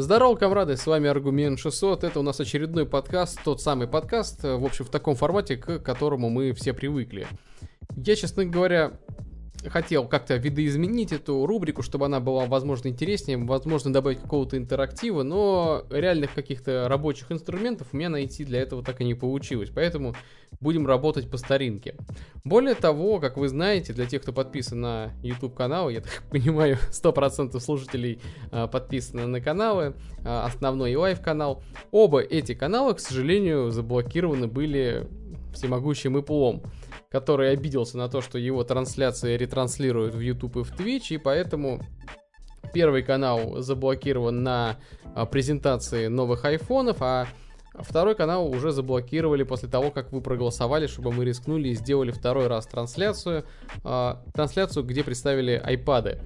Здорово, комрады, с вами Аргумент 600. Это у нас очередной подкаст, тот самый подкаст, в общем, в таком формате, к которому мы все привыкли. Я, честно говоря, хотел как-то видоизменить эту рубрику, чтобы она была, возможно, интереснее, возможно, добавить какого-то интерактива, но реальных каких-то рабочих инструментов у меня найти для этого так и не получилось, поэтому будем работать по старинке. Более того, как вы знаете, для тех, кто подписан на YouTube канал, я так понимаю, 100% слушателей а, подписаны на каналы, а, основной и live канал, оба эти канала, к сожалению, заблокированы были всемогущим Apple ом который обиделся на то, что его трансляции ретранслируют в YouTube и в Twitch, и поэтому первый канал заблокирован на а, презентации новых айфонов, а второй канал уже заблокировали после того, как вы проголосовали, чтобы мы рискнули и сделали второй раз трансляцию, а, трансляцию, где представили айпады.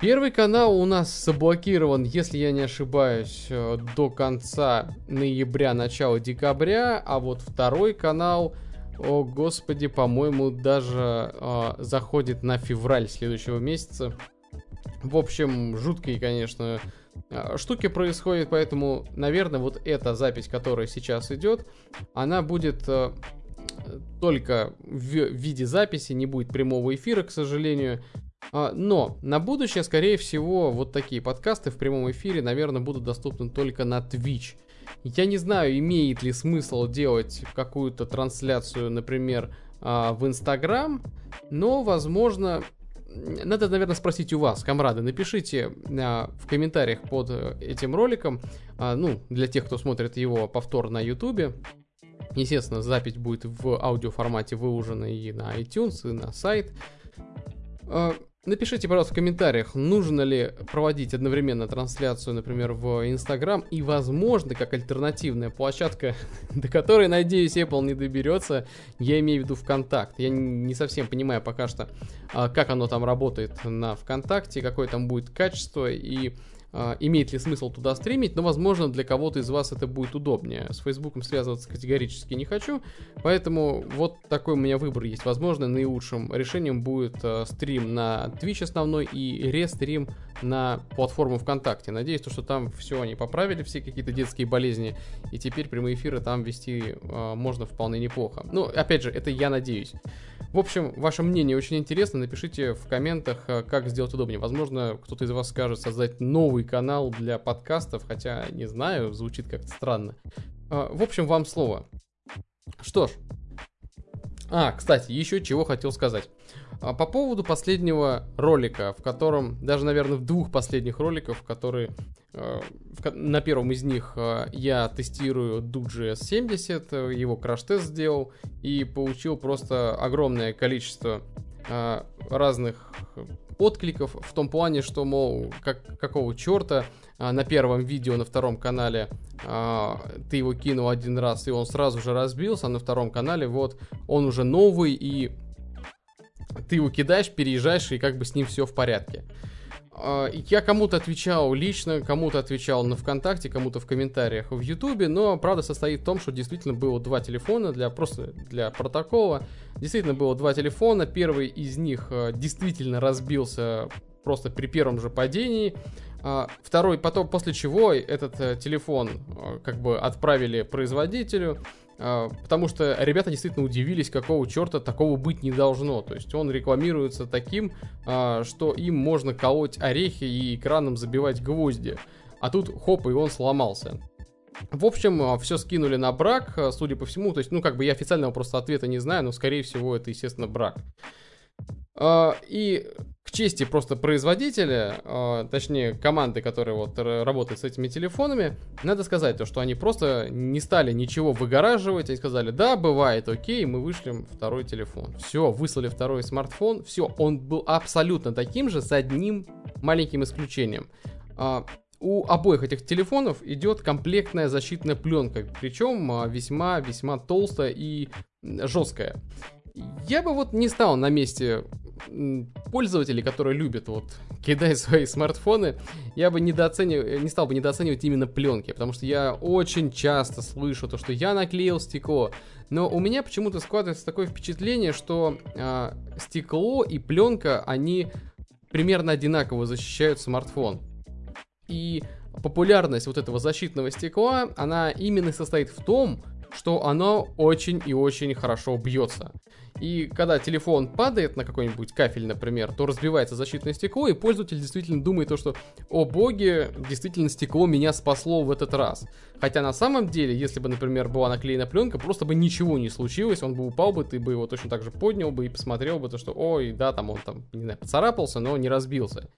Первый канал у нас заблокирован, если я не ошибаюсь, э, до конца ноября, начала декабря, а вот второй канал о господи, по-моему, даже э, заходит на февраль следующего месяца. В общем, жуткие, конечно, а, штуки происходят, поэтому, наверное, вот эта запись, которая сейчас идет, она будет э, только в виде записи, не будет прямого эфира, к сожалению. Но на будущее, скорее всего, вот такие подкасты в прямом эфире, наверное, будут доступны только на Twitch. Я не знаю, имеет ли смысл делать какую-то трансляцию, например, а, в Инстаграм, но, возможно, надо, наверное, спросить у вас, комрады. Напишите а, в комментариях под этим роликом, а, ну, для тех, кто смотрит его повтор на Ютубе. Естественно, запись будет в аудиоформате выложена и на iTunes, и на сайт. Напишите, пожалуйста, в комментариях, нужно ли проводить одновременно трансляцию, например, в Instagram, и, возможно, как альтернативная площадка, до которой, надеюсь, Apple не доберется, я имею в виду ВКонтакт. Я не совсем понимаю пока что, а, как оно там работает на ВКонтакте, какое там будет качество, и имеет ли смысл туда стримить, но, возможно, для кого-то из вас это будет удобнее. С Фейсбуком связываться категорически не хочу, поэтому вот такой у меня выбор есть. Возможно, наилучшим решением будет э, стрим на Twitch основной и рестрим на платформу ВКонтакте. Надеюсь, что там все они поправили, все какие-то детские болезни, и теперь прямые эфиры там вести э, можно вполне неплохо. Ну, опять же, это я надеюсь. В общем, ваше мнение очень интересно. Напишите в комментах, как сделать удобнее. Возможно, кто-то из вас скажет создать новый канал для подкастов, хотя не знаю, звучит как-то странно. Э, в общем, вам слово. Что ж. А, кстати, еще чего хотел сказать. А, по поводу последнего ролика, в котором, даже, наверное, в двух последних роликах, которые э, на первом из них я тестирую Dude 70, э, его краш-тест сделал и получил просто огромное количество разных откликов в том плане, что, мол, как, какого черта на первом видео на втором канале ты его кинул один раз, и он сразу же разбился, а на втором канале вот он уже новый, и ты его кидаешь, переезжаешь, и как бы с ним все в порядке. А, я кому-то отвечал лично, кому-то отвечал на ВКонтакте, кому-то в комментариях в Ютубе, но правда состоит в том, что действительно было два телефона для просто для протокола. Действительно было два телефона. Первый из них э, действительно разбился просто при первом же падении. А, второй потом, после чего этот э, телефон э, как бы отправили производителю. А, потому что ребята действительно удивились, какого черта такого быть не должно. То есть он рекламируется таким, а, что им можно колоть орехи и экраном забивать гвозди. А тут хоп, и он сломался. В общем, а, все скинули на брак, судя по всему. То есть, ну, как бы я официального просто ответа не знаю, но, скорее всего, это, естественно, брак. И к чести просто производителя, а, точнее команды, которая вот работает с этими телефонами, надо сказать то, что они просто не стали ничего выгораживать, они сказали, да, бывает, окей, мы вышлем второй телефон. Все, выслали второй смартфон, все, он был абсолютно таким же, с одним маленьким исключением. А, у обоих этих телефонов идет комплектная защитная пленка, причем весьма-весьма толстая и жесткая. Я бы вот не стал на месте пользователей, которые любят вот кидать свои смартфоны, я бы недооценивал, не стал бы недооценивать именно пленки, потому что я очень часто слышу то, что я наклеил стекло, но у меня почему-то складывается такое впечатление, что э, стекло и пленка, они примерно одинаково защищают смартфон. И популярность вот этого защитного стекла, она именно состоит в том, что оно очень и очень хорошо бьется. И когда телефон падает на какой-нибудь кафель, например, то разбивается защитное стекло, и пользователь действительно думает то, что «О боги, действительно стекло меня спасло в этот раз». Хотя на самом деле, если бы, например, была наклеена пленка, просто бы ничего не случилось, он бы упал бы, ты бы его точно так же поднял бы и посмотрел бы то, что «Ой, да, там он там, не знаю, поцарапался, но не разбился».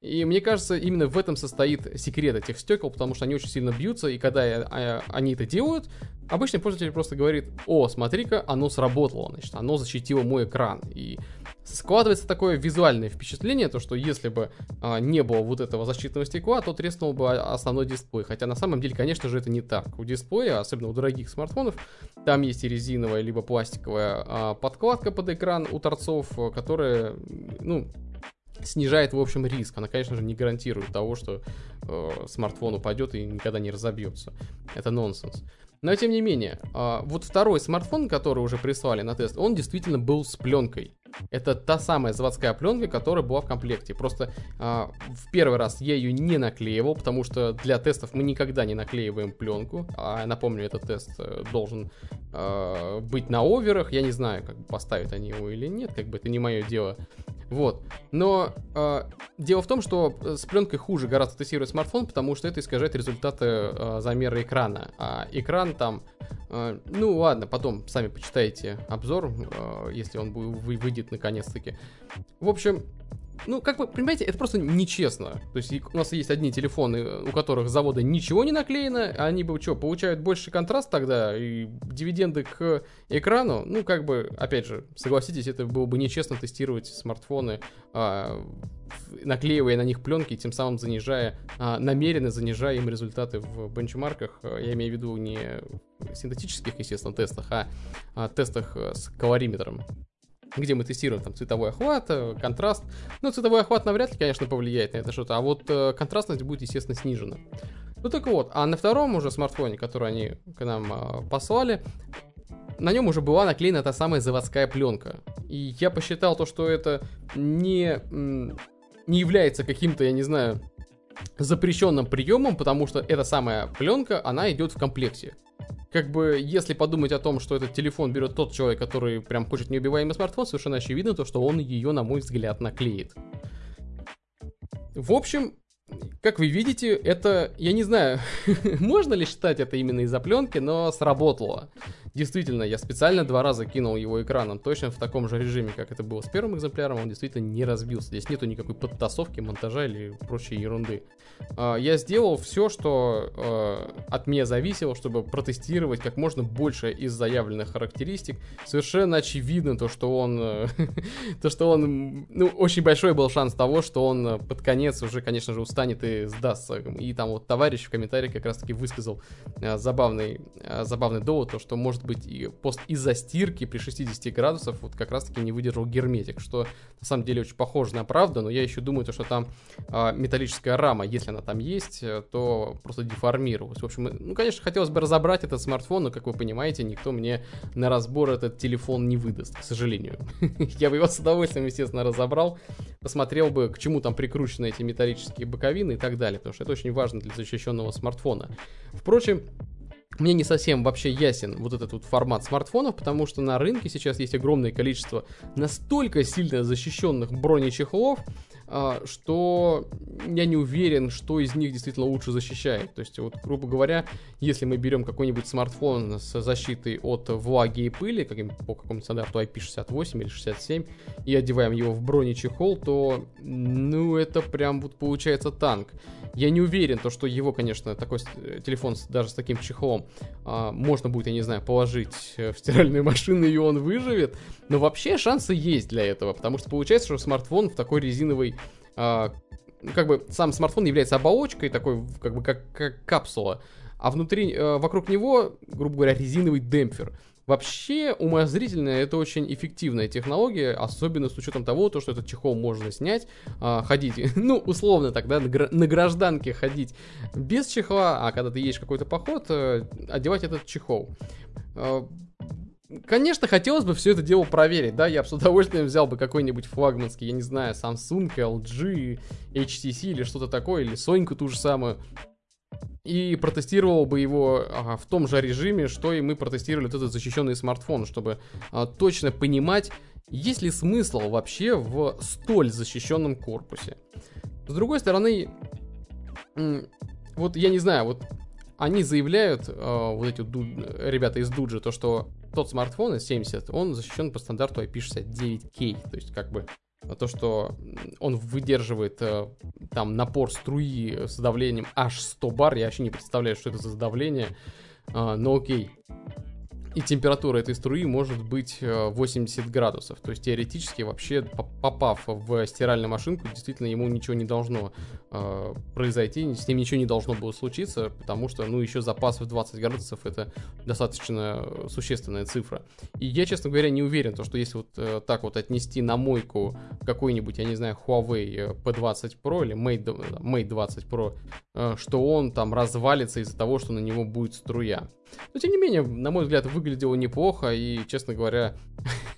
И мне кажется, именно в этом состоит секрет этих стекол, потому что они очень сильно бьются, и когда а, они это делают, обычный пользователь просто говорит, о, смотри-ка, оно сработало, значит, оно защитило мой экран. И складывается такое визуальное впечатление, то что если бы а, не было вот этого защитного стекла, то треснул бы основной дисплей. Хотя на самом деле, конечно же, это не так. У дисплея, особенно у дорогих смартфонов, там есть и резиновая, либо пластиковая а, подкладка под экран у торцов, которая, ну, снижает, в общем, риск. Она, конечно же, не гарантирует того, что э, смартфон упадет и никогда не разобьется. Это нонсенс. Но тем не менее, э, вот второй смартфон, который уже прислали на тест, он действительно был с пленкой. Это та самая заводская пленка, которая была в комплекте. Просто э, в первый раз я ее не наклеивал, потому что для тестов мы никогда не наклеиваем пленку. А напомню, этот тест э, должен э, быть на оверах. Я не знаю, как поставят они его или нет, как бы это не мое дело. Вот. Но э, дело в том, что с пленкой хуже гораздо тестировать смартфон, потому что это искажает результаты э, замера экрана. А экран там, э, ну ладно, потом сами почитайте обзор, э, если он выйдет наконец-таки. В общем, ну, как бы, понимаете, это просто нечестно. То есть у нас есть одни телефоны, у которых завода ничего не наклеено, а они бы что, получают больше контраст тогда и дивиденды к экрану? Ну, как бы, опять же, согласитесь, это было бы нечестно тестировать смартфоны, а, наклеивая на них пленки, тем самым занижая, а, намеренно занижая им результаты в бенчмарках. Я имею в виду не синтетических, естественно, тестах, а, а тестах с калориметром где мы тестируем там цветовой охват, э, контраст. Ну, цветовой охват навряд ли, конечно, повлияет на это что-то, а вот э, контрастность будет, естественно, снижена. Ну так вот, а на втором уже смартфоне, который они к нам э, послали, на нем уже была наклеена та самая заводская пленка. И я посчитал то, что это не, не является каким-то, я не знаю, запрещенным приемом, потому что эта самая пленка, она идет в комплекте как бы, если подумать о том, что этот телефон берет тот человек, который прям хочет неубиваемый смартфон, совершенно очевидно то, что он ее, на мой взгляд, наклеит. В общем, как вы видите, это, я не знаю, можно ли считать это именно из-за пленки, но сработало. Действительно, я специально два раза кинул его экраном, точно в таком же режиме, как это было с первым экземпляром, он действительно не разбился. Здесь нету никакой подтасовки, монтажа или прочей ерунды. А, я сделал все, что а, от меня зависело, чтобы протестировать как можно больше из заявленных характеристик. Совершенно очевидно то, что он, то, что он, ну, очень большой был шанс того, что он под конец уже, конечно же, устанет и сдастся. И там вот товарищ в комментариях как раз-таки высказал а, забавный, забавный довод, то, что может может быть и пост из-за стирки при 60 градусах вот как раз-таки не выдержал герметик, что на самом деле очень похоже на правду, но я еще думаю, то, что там э, металлическая рама, если она там есть, э, то просто деформировалась. В общем, ну, конечно, хотелось бы разобрать этот смартфон, но, как вы понимаете, никто мне на разбор этот телефон не выдаст, к сожалению. Я бы его с удовольствием, естественно, разобрал, посмотрел бы, к чему там прикручены эти металлические боковины и так далее, потому что это очень важно для защищенного смартфона. Впрочем, мне не совсем вообще ясен вот этот вот формат смартфонов, потому что на рынке сейчас есть огромное количество настолько сильно защищенных бронечехлов, что я не уверен, что из них действительно лучше защищает. То есть, вот, грубо говоря, если мы берем какой-нибудь смартфон с защитой от влаги и пыли, каким, по какому-то стандарту IP68 или 67, и одеваем его в бронечехол, то, ну, это прям вот получается танк. Я не уверен, то, что его, конечно, такой телефон даже с таким чехлом а, можно будет, я не знаю, положить в стиральную машину, и он выживет. Но вообще шансы есть для этого, потому что получается, что смартфон в такой резиновой а, как бы сам смартфон является оболочкой, такой, как бы, как, как капсула, а внутри, э, вокруг него, грубо говоря, резиновый демпфер. Вообще, умозрительная это очень эффективная технология, особенно с учетом того, то, что этот чехол можно снять, э, ходить, ну, условно на, гра- на гражданке ходить без чехла, а когда ты едешь какой-то поход, э, одевать этот чехол. Э, Конечно, хотелось бы все это дело проверить, да, я бы с удовольствием взял бы какой-нибудь флагманский, я не знаю, Samsung, LG, HTC или что-то такое, или Соньку ту же самую. и протестировал бы его а, в том же режиме, что и мы протестировали вот этот защищенный смартфон, чтобы а, точно понимать, есть ли смысл вообще в столь защищенном корпусе. С другой стороны, вот я не знаю, вот они заявляют, э, вот эти ду- ребята из Дуджи, то, что тот смартфон S70, он защищен по стандарту IP69K, то есть как бы то, что он выдерживает э, там напор струи с давлением аж 100 бар, я вообще не представляю, что это за давление, э, но окей и температура этой струи может быть 80 э, градусов. То есть теоретически вообще попав в стиральную машинку, действительно ему ничего не должно э, произойти, с ним ничего не должно было случиться, потому что, ну, еще запас в 20 градусов это достаточно существенная цифра. И я, честно говоря, не уверен, то, что если вот э, так вот отнести на мойку какой-нибудь, я не знаю, Huawei P20 Pro или Mate, Mate 20 Pro, э, что он там развалится из-за того, что на него будет струя. Но, тем не менее, на мой взгляд, выглядело неплохо, и, честно говоря,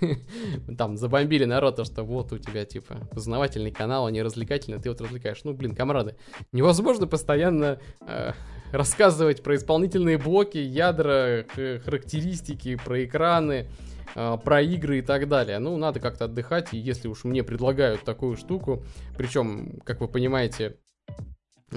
там забомбили народ, то, что вот у тебя, типа, познавательный канал, а не развлекательный, ты вот развлекаешь. Ну, блин, комрады, невозможно постоянно э, рассказывать про исполнительные блоки, ядра, характеристики, про экраны, э, про игры и так далее. Ну, надо как-то отдыхать, и если уж мне предлагают такую штуку, причем, как вы понимаете,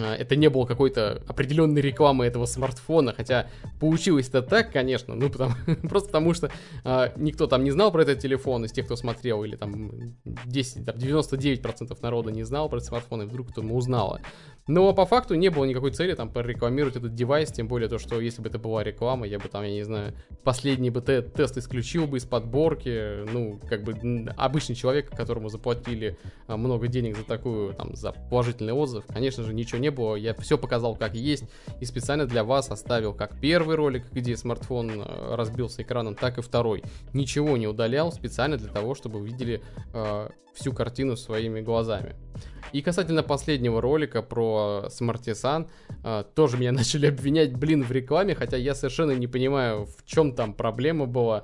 это не было какой-то определенной рекламы этого смартфона, хотя получилось это так, конечно, ну, потому, просто потому что а, никто там не знал про этот телефон из тех, кто смотрел, или там 10, там, 99% народа не знал про этот смартфон, и вдруг кто-то узнал. Но по факту не было никакой цели там прорекламировать этот девайс, тем более то, что если бы это была реклама, я бы там, я не знаю, последний бы те тест исключил бы из подборки, ну, как бы обычный человек, которому заплатили а, много денег за такую, там, за положительный отзыв, конечно же, ничего не было, я все показал как есть, и специально для вас оставил как первый ролик, где смартфон а, разбился экраном, так и второй. Ничего не удалял специально для того, чтобы вы видели э, всю картину своими глазами. И касательно последнего ролика про Smartisan, э, тоже меня начали обвинять, блин, в рекламе, хотя я совершенно не понимаю, в чем там проблема была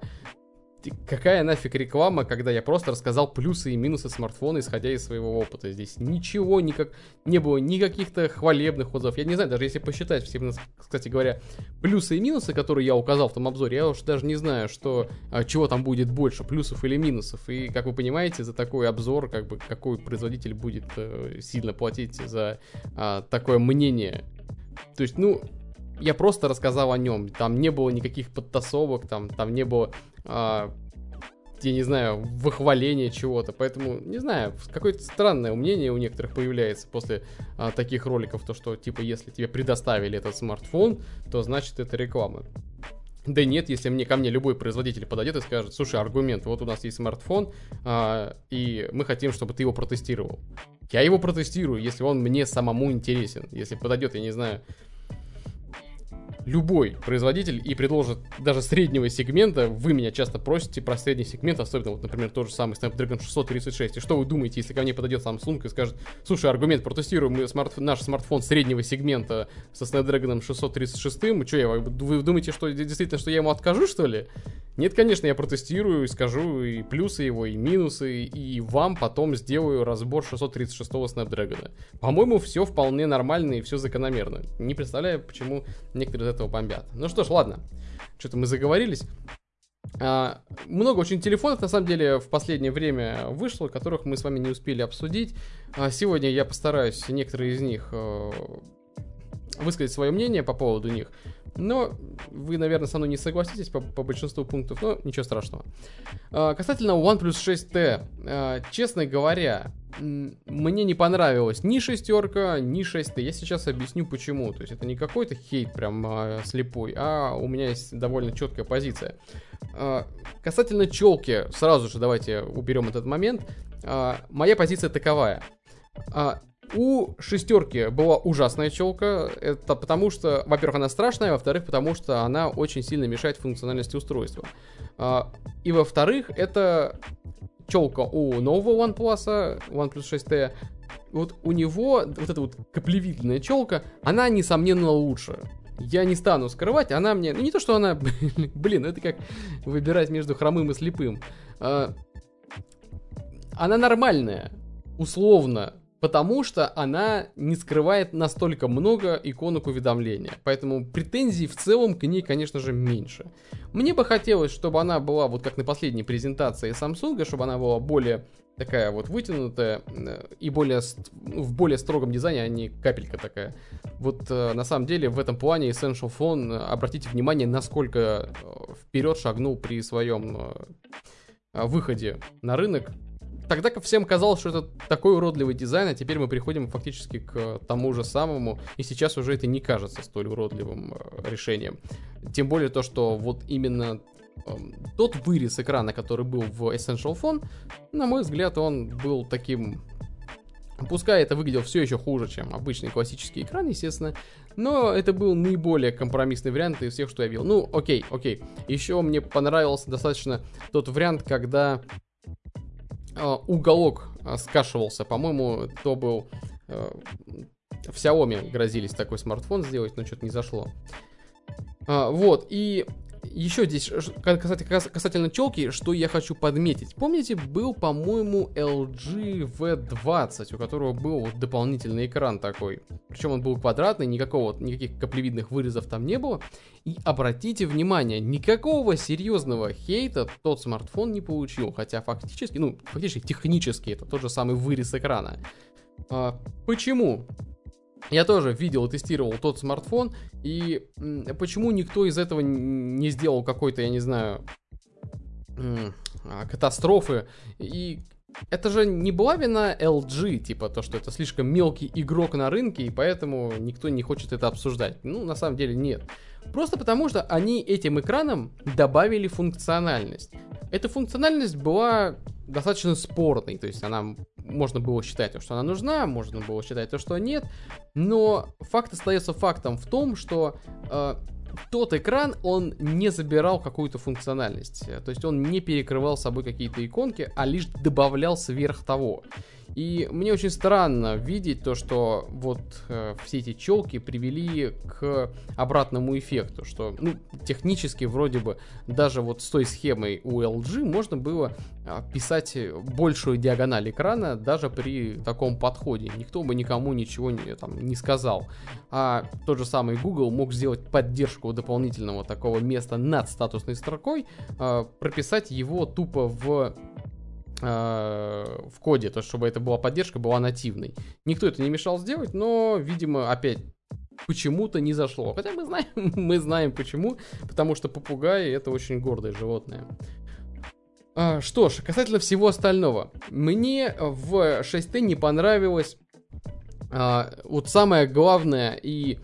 какая нафиг реклама, когда я просто рассказал плюсы и минусы смартфона, исходя из своего опыта. Здесь ничего, никак, не было никаких-то хвалебных отзывов. Я не знаю, даже если посчитать все, кстати говоря, плюсы и минусы, которые я указал в том обзоре, я уж даже не знаю, что, а, чего там будет больше, плюсов или минусов. И, как вы понимаете, за такой обзор, как бы, какой производитель будет э, сильно платить за э, такое мнение. То есть, ну, я просто рассказал о нем. Там не было никаких подтасовок, там, там не было а, я не знаю, выхваление чего-то. Поэтому, не знаю, какое-то странное мнение у некоторых появляется после а, таких роликов, то что, типа, если тебе предоставили этот смартфон, то значит это реклама. Да нет, если мне ко мне любой производитель подойдет и скажет, слушай, аргумент, вот у нас есть смартфон, а, и мы хотим, чтобы ты его протестировал. Я его протестирую, если он мне самому интересен. Если подойдет, я не знаю, любой производитель и предложит даже среднего сегмента, вы меня часто просите про средний сегмент, особенно вот, например, тот же самый Snapdragon 636. И что вы думаете, если ко мне подойдет Samsung и скажет, слушай, аргумент, протестируем мы смарт, наш смартфон среднего сегмента со Snapdragon 636, что я, вы думаете, что действительно, что я ему откажу, что ли? Нет, конечно, я протестирую и скажу и плюсы его, и минусы, и вам потом сделаю разбор 636-го Snapdragon. По-моему, все вполне нормально и все закономерно. Не представляю, почему некоторые этого бомбят. Ну что ж, ладно. Что-то мы заговорились. А, много очень телефонов, на самом деле, в последнее время вышло, которых мы с вами не успели обсудить. А, сегодня я постараюсь некоторые из них э, высказать свое мнение по поводу них. Но вы, наверное, со мной не согласитесь по, по большинству пунктов, но ничего страшного. А, касательно OnePlus 6T, а, честно говоря, мне не понравилась ни шестерка, ни 6T. Я сейчас объясню почему. То есть это не какой-то хейт прям а, слепой, а у меня есть довольно четкая позиция. Касательно челки, сразу же давайте уберем этот момент. Моя позиция таковая. У шестерки была ужасная челка. Это потому что, во-первых, она страшная, во-вторых, потому что она очень сильно мешает функциональности устройства. А, и во-вторых, это челка у нового OnePlus, OnePlus 6T. Вот у него вот эта вот каплевидная челка, она, несомненно, лучше. Я не стану скрывать, она мне... Ну, не то, что она... Блин, это как выбирать между хромым и слепым. А, она нормальная, условно потому что она не скрывает настолько много иконок уведомления. Поэтому претензий в целом к ней, конечно же, меньше. Мне бы хотелось, чтобы она была, вот как на последней презентации Samsung, чтобы она была более такая вот вытянутая э, и более в более строгом дизайне, а не капелька такая. Вот э, на самом деле в этом плане Essential Phone, э, обратите внимание, насколько вперед шагнул при своем выходе на рынок тогда всем казалось, что это такой уродливый дизайн, а теперь мы приходим фактически к тому же самому, и сейчас уже это не кажется столь уродливым э, решением. Тем более то, что вот именно эм, тот вырез экрана, который был в Essential Phone, на мой взгляд, он был таким... Пускай это выглядело все еще хуже, чем обычный классический экран, естественно, но это был наиболее компромиссный вариант из всех, что я видел. Ну, окей, окей. Еще мне понравился достаточно тот вариант, когда Э, уголок э, скашивался. По-моему, то был... Э, в Xiaomi грозились такой смартфон сделать, но что-то не зашло. Вот, и еще здесь касательно, касательно челки, что я хочу подметить. Помните, был, по-моему, LG V20, у которого был дополнительный экран такой. Причем он был квадратный, никакого, никаких каплевидных вырезов там не было. И обратите внимание, никакого серьезного хейта тот смартфон не получил. Хотя фактически, ну, фактически технически это тот же самый вырез экрана. А, почему? Я тоже видел и тестировал тот смартфон, и почему никто из этого не сделал какой-то, я не знаю, а, катастрофы. И это же не была вина LG, типа то, что это слишком мелкий игрок на рынке, и поэтому никто не хочет это обсуждать. Ну, на самом деле нет. Просто потому, что они этим экраном добавили функциональность. Эта функциональность была достаточно спорной, то есть она можно было считать, что она нужна, можно было считать то, что нет, но факт остается фактом в том, что э, тот экран, он не забирал какую-то функциональность, то есть он не перекрывал собой какие-то иконки, а лишь добавлял сверх того. И мне очень странно видеть то, что вот э, все эти челки привели к обратному эффекту, что ну, технически вроде бы даже вот с той схемой у LG можно было э, писать большую диагональ экрана даже при таком подходе. Никто бы никому ничего не, там, не сказал. А тот же самый Google мог сделать поддержку дополнительного такого места над статусной строкой, э, прописать его тупо в в коде, то чтобы это была поддержка, была нативной. Никто это не мешал сделать, но, видимо, опять почему-то не зашло. Хотя мы знаем, мы знаем почему, потому что попугаи это очень гордое животное. А, что ж, касательно всего остального. Мне в 6T не понравилось а, вот самое главное и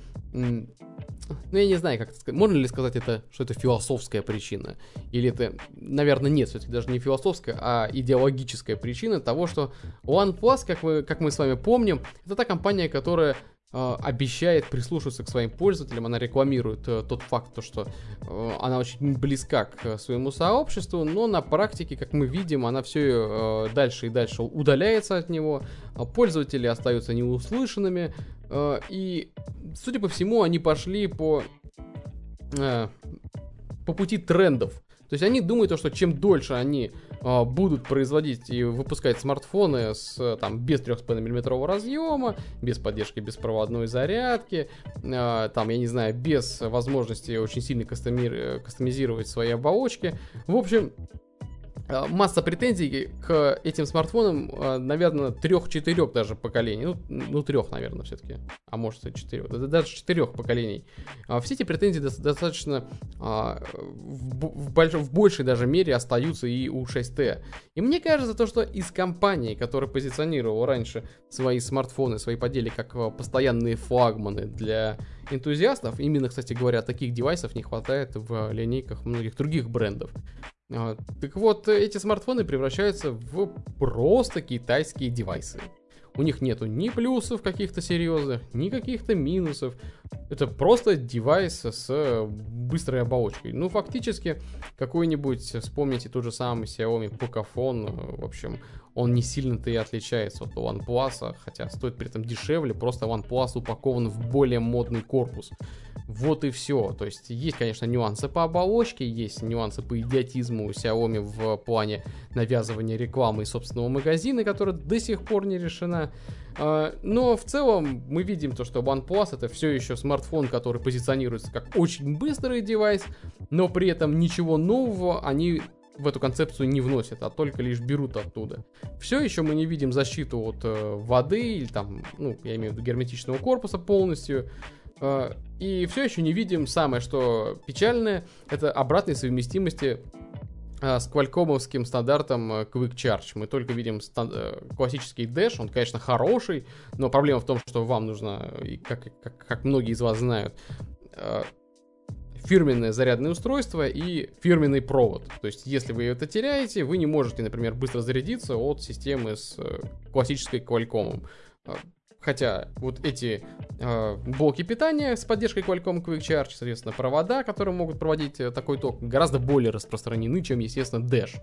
ну, я не знаю, как это сказать. Можно ли сказать это, что это философская причина? Или это, наверное, нет, все-таки даже не философская, а идеологическая причина того, что OnePlus, как мы, как мы с вами помним, это та компания, которая обещает прислушиваться к своим пользователям, она рекламирует э, тот факт, то, что э, она очень близка к своему сообществу, но на практике, как мы видим, она все э, дальше и дальше удаляется от него, э, пользователи остаются неуслышанными, э, и, судя по всему, они пошли по, э, по пути трендов. То есть они думают, что чем дольше они э, будут производить и выпускать смартфоны с, там, без 3,5 мм разъема, без поддержки беспроводной зарядки, э, там, я не знаю, без возможности очень сильно кастоми- кастомизировать свои оболочки. В общем, Э, масса претензий к этим смартфонам, э, наверное, трех-четырех даже поколений. Ну, ну трех, наверное, все-таки. А может и четырех. Даже четырех поколений. А все эти претензии достаточно а, в, больш, в большей даже мере остаются и у 6T. И мне кажется, то, что из компании, которая позиционировала раньше свои смартфоны, свои подели как э, постоянные флагманы для энтузиастов, именно, кстати говоря, таких девайсов не хватает в линейках многих других брендов. Так вот, эти смартфоны превращаются в просто китайские девайсы. У них нету ни плюсов каких-то серьезных, ни каких-то минусов. Это просто девайс с быстрой оболочкой. Ну, фактически, какой-нибудь, вспомните тот же самый Xiaomi Pocophone, в общем, он не сильно-то и отличается от OnePlus, хотя стоит при этом дешевле, просто OnePlus упакован в более модный корпус. Вот и все. То есть есть, конечно, нюансы по оболочке, есть нюансы по идиотизму у Xiaomi в плане навязывания рекламы и собственного магазина, которая до сих пор не решена. А, но в целом мы видим то, что OnePlus это все еще смартфон, который позиционируется как очень быстрый девайс, но при этом ничего нового они в эту концепцию не вносят, а только лишь берут оттуда. Все еще мы не видим защиту от э, воды или там, ну, я имею в виду герметичного корпуса полностью. Э, и все еще не видим самое, что печальное, это обратной совместимости э, с квалькомовским стандартом э, Quick Charge. Мы только видим стан- э, классический Dash, он, конечно, хороший, но проблема в том, что вам нужно, как, как, как многие из вас знают, фирменное зарядное устройство и фирменный провод. То есть, если вы это теряете, вы не можете, например, быстро зарядиться от системы с классической Qualcomm. Хотя вот эти э, блоки питания с поддержкой Qualcomm Quick Charge, соответственно, провода, которые могут проводить э, такой ток, гораздо более распространены, чем, естественно, Dash.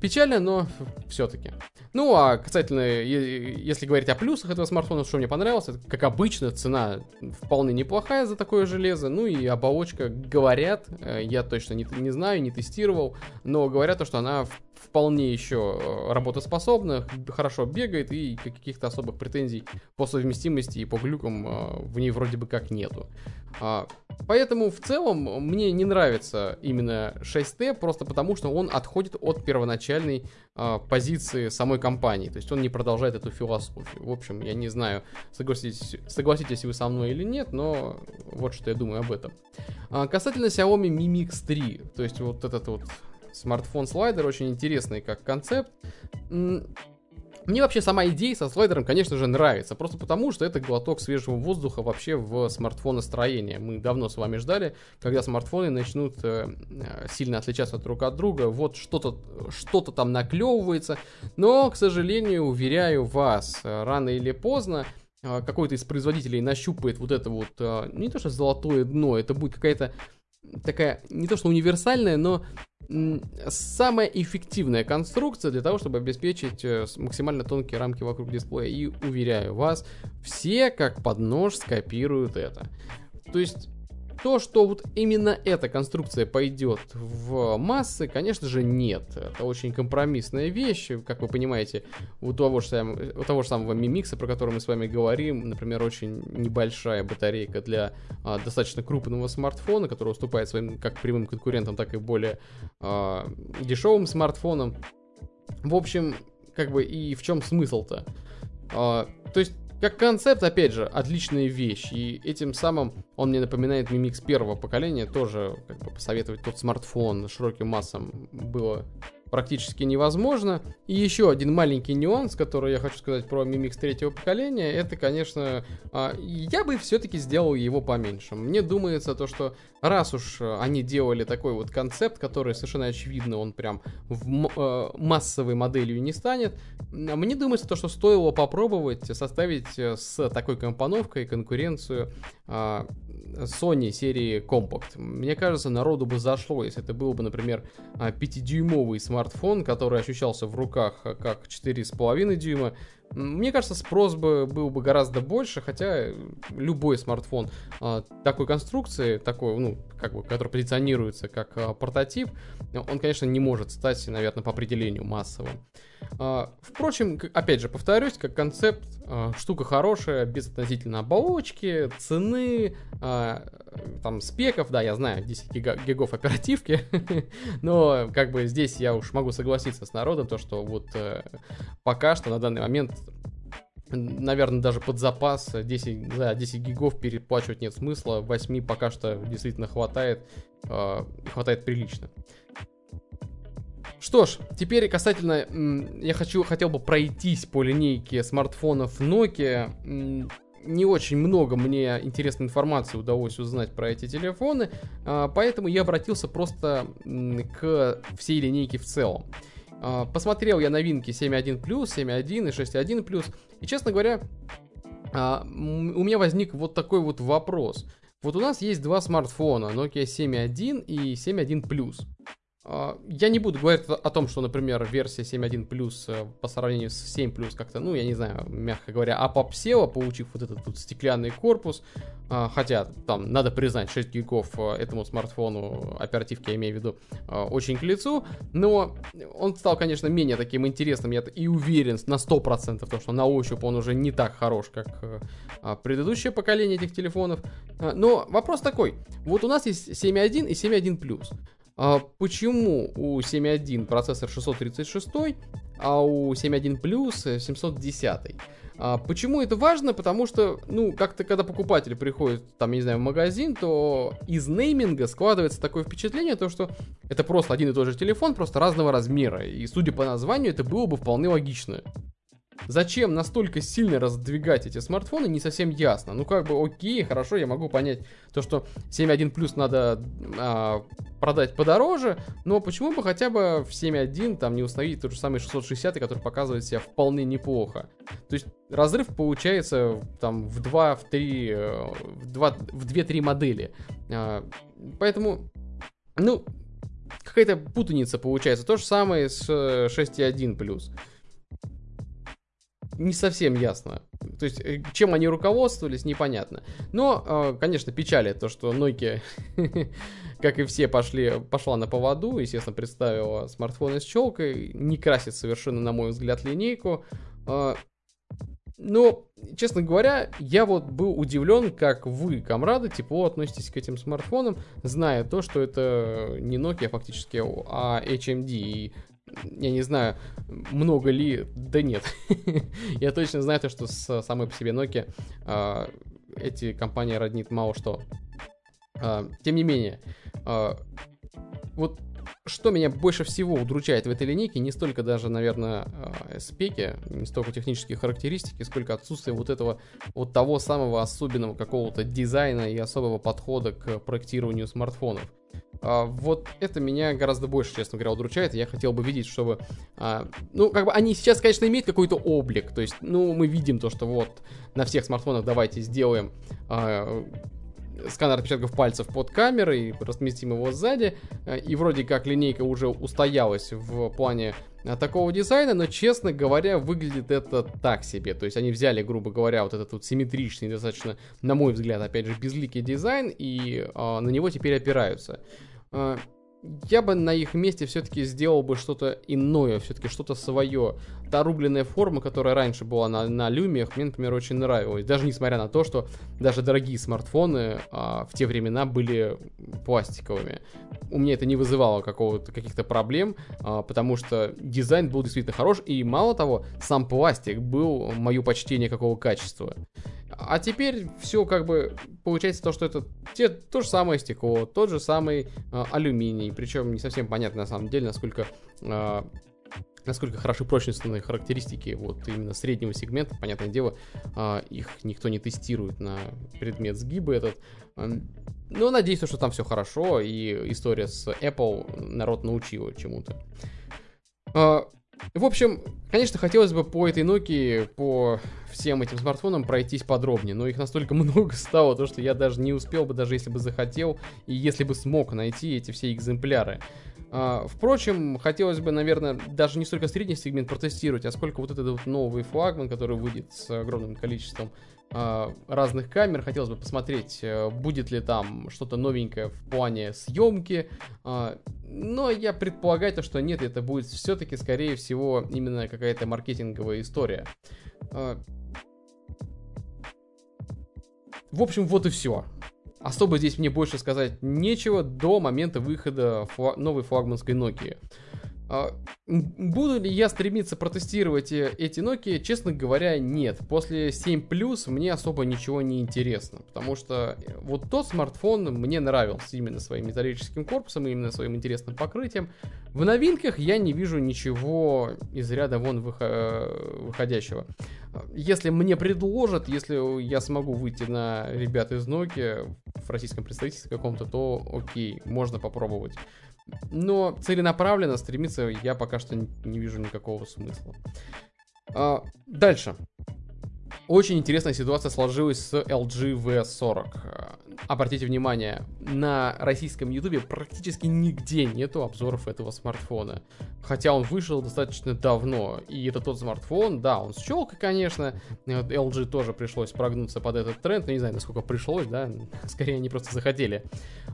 Печально, но все-таки. Ну, а касательно, если говорить о плюсах этого смартфона, что мне понравилось, это, как обычно, цена вполне неплохая за такое железо. Ну и оболочка, говорят, э, я точно не, не знаю, не тестировал, но говорят то, что она вполне еще э, работоспособна, хорошо бегает и каких-то особых претензий по совместимости и по глюкам э, в ней вроде бы как нету. А, поэтому в целом мне не нравится именно 6T, просто потому что он отходит от первоначальной а, позиции самой компании. То есть он не продолжает эту философию. В общем, я не знаю, согласитесь, согласитесь вы со мной или нет, но вот что я думаю об этом. А, касательно Xiaomi Mi Mix 3, то есть вот этот вот смартфон-слайдер очень интересный как концепт. Мне вообще сама идея со слайдером, конечно же, нравится. Просто потому, что это глоток свежего воздуха вообще в смартфоностроении. Мы давно с вами ждали, когда смартфоны начнут э, э сильно отличаться друг от друга. Вот что-то что там наклевывается. Но, к сожалению, уверяю вас, рано или поздно э, какой-то из производителей нащупает вот это вот, э, не то что золотое дно, это будет какая-то такая, не то что универсальная, но самая эффективная конструкция для того, чтобы обеспечить э, максимально тонкие рамки вокруг дисплея. И уверяю вас, все как под нож скопируют это. То есть то, что вот именно эта конструкция пойдет в массы, конечно же, нет. Это очень компромиссная вещь, как вы понимаете, у того же, у того же самого мимикса, про который мы с вами говорим, например, очень небольшая батарейка для а, достаточно крупного смартфона, который уступает своим как прямым конкурентам, так и более а, дешевым смартфонам. В общем, как бы и в чем смысл-то? А, то есть как концепт, опять же, отличная вещь. И этим самым он мне напоминает Mimix первого поколения. Тоже, как бы, посоветовать тот смартфон широким массам было практически невозможно. И еще один маленький нюанс, который я хочу сказать про Mi Mix третьего поколения, это, конечно, а, я бы все-таки сделал его поменьше. Мне думается то, что раз уж они делали такой вот концепт, который совершенно очевидно, он прям в э, массовой моделью не станет, мне думается то, что стоило попробовать составить э, с такой компоновкой конкуренцию а, Sony серии Compact. Мне кажется, народу бы зашло, если это был бы, например, 5-дюймовый смартфон, который ощущался в руках как 4,5 дюйма, мне кажется, спрос бы был бы гораздо больше, хотя любой смартфон а, такой конструкции, такой, ну, как бы, который позиционируется как а, прототип, он, конечно, не может стать, наверное, по определению массовым. А, впрочем, опять же, повторюсь, как концепт, штука хорошая, без относительно оболочки, цены, там, спеков, да, я знаю, 10 гига, гигов оперативки, но, как бы, здесь я уж могу согласиться с народом, то, что вот э, пока что на данный момент наверное, даже под запас 10, да, 10 гигов переплачивать нет смысла, 8 пока что действительно хватает, э, хватает прилично. Что ж, теперь касательно, я хочу, хотел бы пройтись по линейке смартфонов Nokia. Не очень много мне интересной информации удалось узнать про эти телефоны, а, поэтому я обратился просто к всей линейке в целом. А, посмотрел я новинки 7.1+, 7.1 и 6.1+, и, честно говоря, а, у меня возник вот такой вот вопрос. Вот у нас есть два смартфона, Nokia 7.1 и 7.1 Plus. А, я не буду говорить о том, что, например, версия 7.1 Plus э, по сравнению с 7 Plus как-то, ну, я не знаю, мягко говоря, опопсела, получив вот этот тут стеклянный корпус. А, хотя, там, надо признать, 6 гигов э, этому смартфону, оперативки я имею в виду, э, очень к лицу. Но он стал, конечно, менее таким интересным. Я и уверен на 100%, то, что на ощупь он уже не так хорош, как а, предыдущее поколение этих телефонов. Но вопрос такой. Вот у нас есть 7.1 и 7.1 Plus. А почему у 7.1 процессор 636, а у 7.1 Plus 710? А почему это важно? Потому что, ну, как-то когда покупатель приходит, там, я не знаю, в магазин, то из нейминга складывается такое впечатление, то, что это просто один и тот же телефон, просто разного размера. И судя по названию, это было бы вполне логично. Зачем настолько сильно раздвигать эти смартфоны, не совсем ясно. Ну, как бы, окей, хорошо, я могу понять то, что 7.1 Plus надо а, продать подороже, но почему бы хотя бы в 7.1 там не установить тот же самый 660, который показывает себя вполне неплохо. То есть разрыв получается там в 2, в 3, э, в 2, в 2-3 модели. А, поэтому, ну, какая-то путаница получается. То же самое с 6.1 Plus не совсем ясно. То есть, э, чем они руководствовались, непонятно. Но, э, конечно, печалит то, что Nokia, как и все, пошли, пошла на поводу, естественно, представила смартфоны с челкой, не красит совершенно, на мой взгляд, линейку. Э, но, честно говоря, я вот был удивлен, как вы, комрады, тепло относитесь к этим смартфонам, зная то, что это не Nokia фактически, а HMD. И я не знаю, много ли, да нет. я точно знаю то, что с самой по себе Nokia э, эти компании роднит мало что. Э, тем не менее, э, вот что меня больше всего удручает в этой линейке, не столько даже, наверное, спеки, не столько технические характеристики, сколько отсутствие вот этого, вот того самого особенного какого-то дизайна и особого подхода к проектированию смартфонов. А, вот это меня гораздо больше, честно говоря, удручает. Я хотел бы видеть, чтобы... А, ну, как бы они сейчас, конечно, имеют какой-то облик. То есть, ну, мы видим то, что вот на всех смартфонах давайте сделаем а, сканер отпечатков пальцев под камерой, разместим его сзади. И вроде как линейка уже устоялась в плане такого дизайна, но, честно говоря, выглядит это так себе. То есть они взяли, грубо говоря, вот этот вот симметричный, достаточно, на мой взгляд, опять же, безликий дизайн и э, на него теперь опираются. Я бы на их месте все-таки сделал бы что-то иное, все-таки что-то свое. Та рубленная форма, которая раньше была на, на люмиях, мне, например, очень нравилась. Даже несмотря на то, что даже дорогие смартфоны а, в те времена были пластиковыми. У меня это не вызывало какого-то, каких-то проблем, а, потому что дизайн был действительно хорош, и мало того, сам пластик был мое почтение какого качества. А теперь все как бы получается то, что это те, то же самое стекло, тот же самый э, алюминий, причем не совсем понятно на самом деле, насколько э, насколько хороши прочностные характеристики вот именно среднего сегмента, понятное дело, э, их никто не тестирует на предмет сгиба этот. Но надеюсь, что там все хорошо, и история с Apple народ научила чему-то. В общем, конечно, хотелось бы по этой Nokia, по всем этим смартфонам пройтись подробнее, но их настолько много стало, то что я даже не успел бы, даже если бы захотел, и если бы смог найти эти все экземпляры. А, впрочем, хотелось бы, наверное, даже не столько средний сегмент протестировать, а сколько вот этот вот новый флагман, который выйдет с огромным количеством разных камер. Хотелось бы посмотреть, э, будет ли там что-то новенькое в плане съемки. А, но я предполагаю, то, что нет, это будет все-таки, скорее всего, именно какая-то маркетинговая история. В общем, вот и все. Особо здесь мне больше сказать нечего до момента выхода фла- новой флагманской Nokia. А, буду ли я стремиться протестировать э, эти Nokia? Честно говоря, нет. После 7 Plus мне особо ничего не интересно, потому что э, вот тот смартфон мне нравился именно своим металлическим корпусом, именно своим интересным покрытием. В новинках я не вижу ничего из ряда вон э, выходящего. Если мне предложат, если я смогу выйти на ребят из Nokia в российском представительстве каком-то, то окей, можно попробовать. Но целенаправленно стремиться я пока что не вижу никакого смысла. А, дальше. Очень интересная ситуация сложилась с LG V40. обратите внимание, на российском ютубе практически нигде нету обзоров этого смартфона. Хотя он вышел достаточно давно. И это тот смартфон, да, он с щелкой, конечно. LG тоже пришлось прогнуться под этот тренд. Но не знаю, насколько пришлось, да. Скорее, они просто захотели.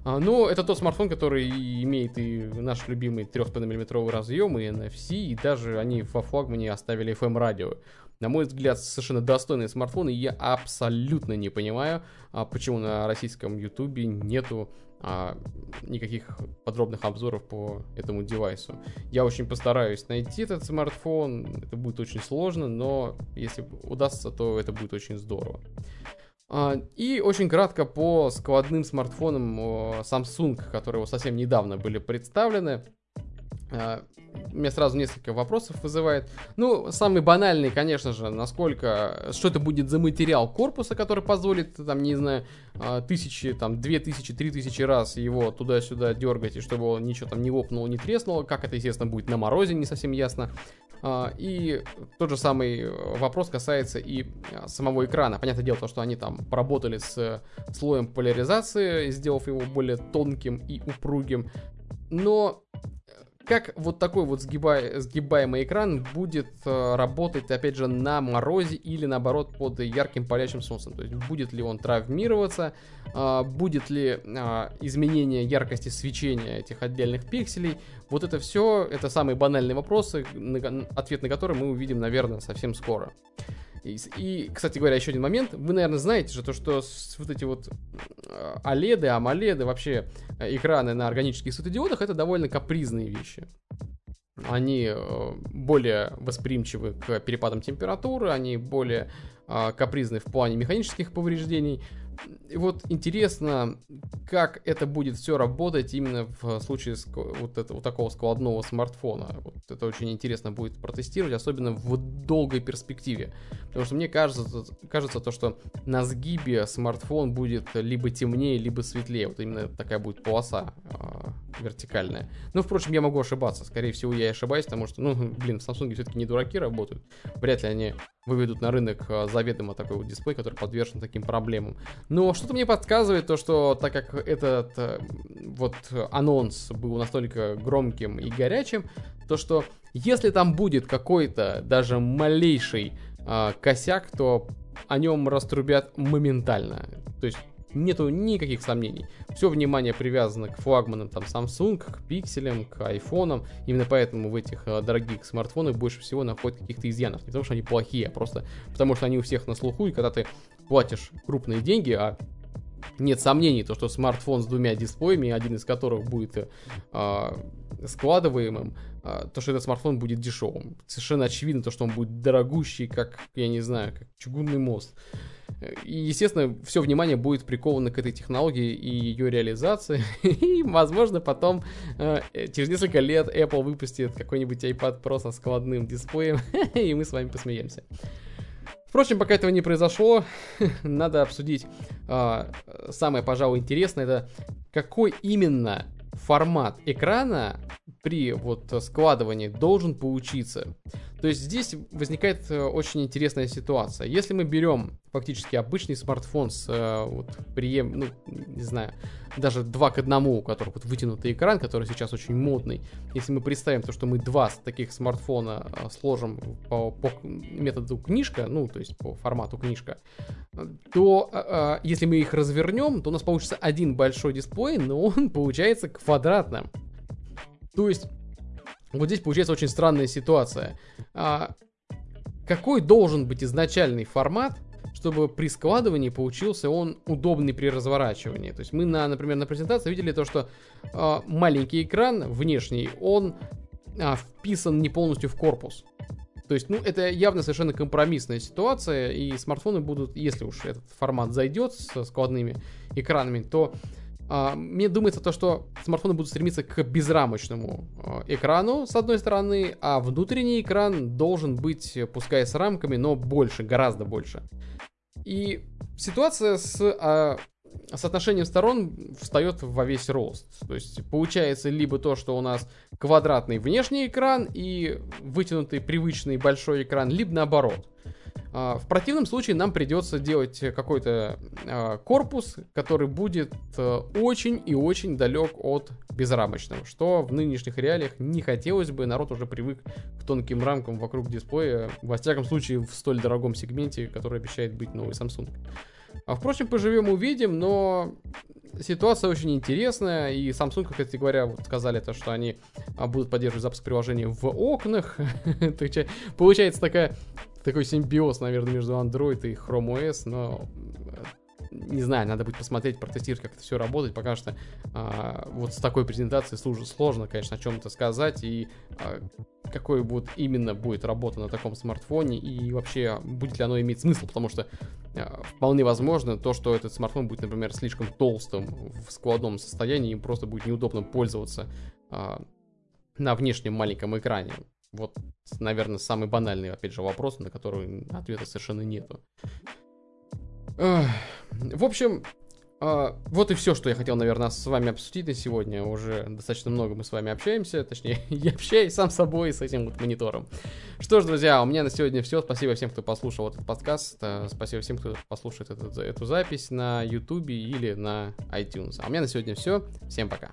А, но это тот смартфон, который имеет и наш любимый 3,5 мм разъем, и NFC, и даже они во флагмане оставили FM-радио на мой взгляд, совершенно достойные смартфоны, и я абсолютно не понимаю, а, почему на российском ютубе нету а, никаких подробных обзоров по этому девайсу. Я очень постараюсь найти этот смартфон, это будет очень сложно, но если удастся, то это будет очень здорово. А, и очень кратко по складным смартфонам Samsung, которые совсем недавно были представлены. А, меня сразу несколько вопросов вызывает. Ну, самый банальный, конечно же, насколько, что это будет за материал корпуса, который позволит, там, не знаю, а, тысячи, там, две тысячи, три тысячи раз его туда-сюда дергать, и чтобы он ничего там не лопнуло, не треснуло. Как это, естественно, будет на морозе, не совсем ясно. А, и тот же самый вопрос касается и самого экрана. Понятное дело, то, что они там поработали с слоем поляризации, сделав его более тонким и упругим. Но как вот такой вот сгибай, сгибаемый экран будет э, работать, опять же, на морозе или наоборот под ярким палящим солнцем. То есть будет ли он травмироваться, э, будет ли э, изменение яркости свечения этих отдельных пикселей. Вот это все, это самые банальные вопросы, на, ответ на которые мы увидим, наверное, совсем скоро. И, кстати говоря, еще один момент. Вы, наверное, знаете же то, что вот эти вот OLED, AMOLED, вообще э, экраны на органических светодиодах, это довольно капризные вещи. Они э, более восприимчивы к перепадам температуры, они более э, капризны в плане механических повреждений. И вот интересно, как это будет все работать именно в случае вот, это, вот такого складного смартфона. Вот это очень интересно будет протестировать, особенно в долгой перспективе. Потому что мне кажется, кажется то, что на сгибе смартфон будет либо темнее, либо светлее. Вот именно такая будет полоса э, вертикальная. Но, впрочем, я могу ошибаться. Скорее всего, я ошибаюсь, потому что, ну, блин, в Samsung все-таки не дураки работают. Вряд ли они выведут на рынок а, заведомо такой вот дисплей, который подвержен таким проблемам. Но что-то мне подсказывает то, что так как этот э, вот анонс был настолько громким и горячим, то что если там будет какой-то даже малейший э, косяк, то о нем раструбят моментально. То есть нету никаких сомнений. Все внимание привязано к флагманам там Samsung, к пикселям, к айфонам. Именно поэтому в этих э, дорогих смартфонах больше всего находят каких-то изъянов. Не потому что они плохие, а просто потому что они у всех на слуху, и когда ты платишь крупные деньги, а нет сомнений, то, что смартфон с двумя дисплеями, один из которых будет э, складываемым, э, то, что этот смартфон будет дешевым. Совершенно очевидно, то, что он будет дорогущий, как, я не знаю, как чугунный мост. И, естественно, все внимание будет приковано к этой технологии и ее реализации. И, возможно, потом, э, через несколько лет, Apple выпустит какой-нибудь iPad Pro со складным дисплеем, и мы с вами посмеемся. Впрочем, пока этого не произошло, надо обсудить э, самое, пожалуй, интересное, это какой именно формат экрана при вот складывании должен получиться. То есть здесь возникает э, очень интересная ситуация. Если мы берем фактически обычный смартфон с э, вот, прием, ну, не знаю, даже 2 к 1, у которого вот вытянутый экран, который сейчас очень модный. Если мы представим то, что мы два таких смартфона э, сложим по, по методу книжка, ну, то есть по формату книжка, то если мы их развернем, то у нас получится один большой дисплей, но он получается квадратным. То есть вот здесь получается очень странная ситуация. А, какой должен быть изначальный формат, чтобы при складывании получился он удобный при разворачивании. То есть мы, на, например, на презентации видели то, что э, маленький экран внешний, он э, вписан не полностью в корпус. То есть, ну, это явно совершенно компромиссная ситуация, и смартфоны будут, если уж этот формат зайдет с складными экранами, то мне думается то, что смартфоны будут стремиться к безрамочному а, экрану, с одной стороны, а внутренний экран должен быть, пускай с рамками, но больше, гораздо больше. И ситуация с а, соотношением сторон встает во весь рост. То есть получается либо то, что у нас квадратный внешний экран и вытянутый привычный большой экран, либо наоборот. А, в противном случае нам придется делать какой-то а, корпус, который будет а, очень и очень далек от безрамочного, что в нынешних реалиях не хотелось бы, народ уже привык к тонким рамкам вокруг дисплея, во всяком случае в столь дорогом сегменте, который обещает быть новый Samsung. А, впрочем, поживем увидим, но ситуация очень интересная, и Samsung, кстати говоря, вот сказали то, что они будут поддерживать запуск приложений в окнах. Получается такая такой симбиоз, наверное, между Android и Chrome OS, но не знаю, надо будет посмотреть, протестировать, как это все работает. Пока что а, вот с такой презентацией сложно, сложно, конечно, о чем-то сказать. И а, какой будет именно будет работа на таком смартфоне. И вообще, будет ли оно иметь смысл. Потому что а, вполне возможно то, что этот смартфон будет, например, слишком толстым в складном состоянии. Им просто будет неудобно пользоваться а, на внешнем маленьком экране. Вот, наверное, самый банальный, опять же, вопрос, на который ответа совершенно нету. В общем, а, вот и все, что я хотел, наверное, с вами обсудить на сегодня. Уже достаточно много мы с вами общаемся, точнее, я общаюсь сам с собой с этим вот монитором. Что ж, друзья, у меня на сегодня все. Спасибо всем, кто послушал этот подкаст. Э, спасибо всем, кто послушает эту, эту запись на YouTube или на iTunes. А у меня на сегодня все. Всем пока.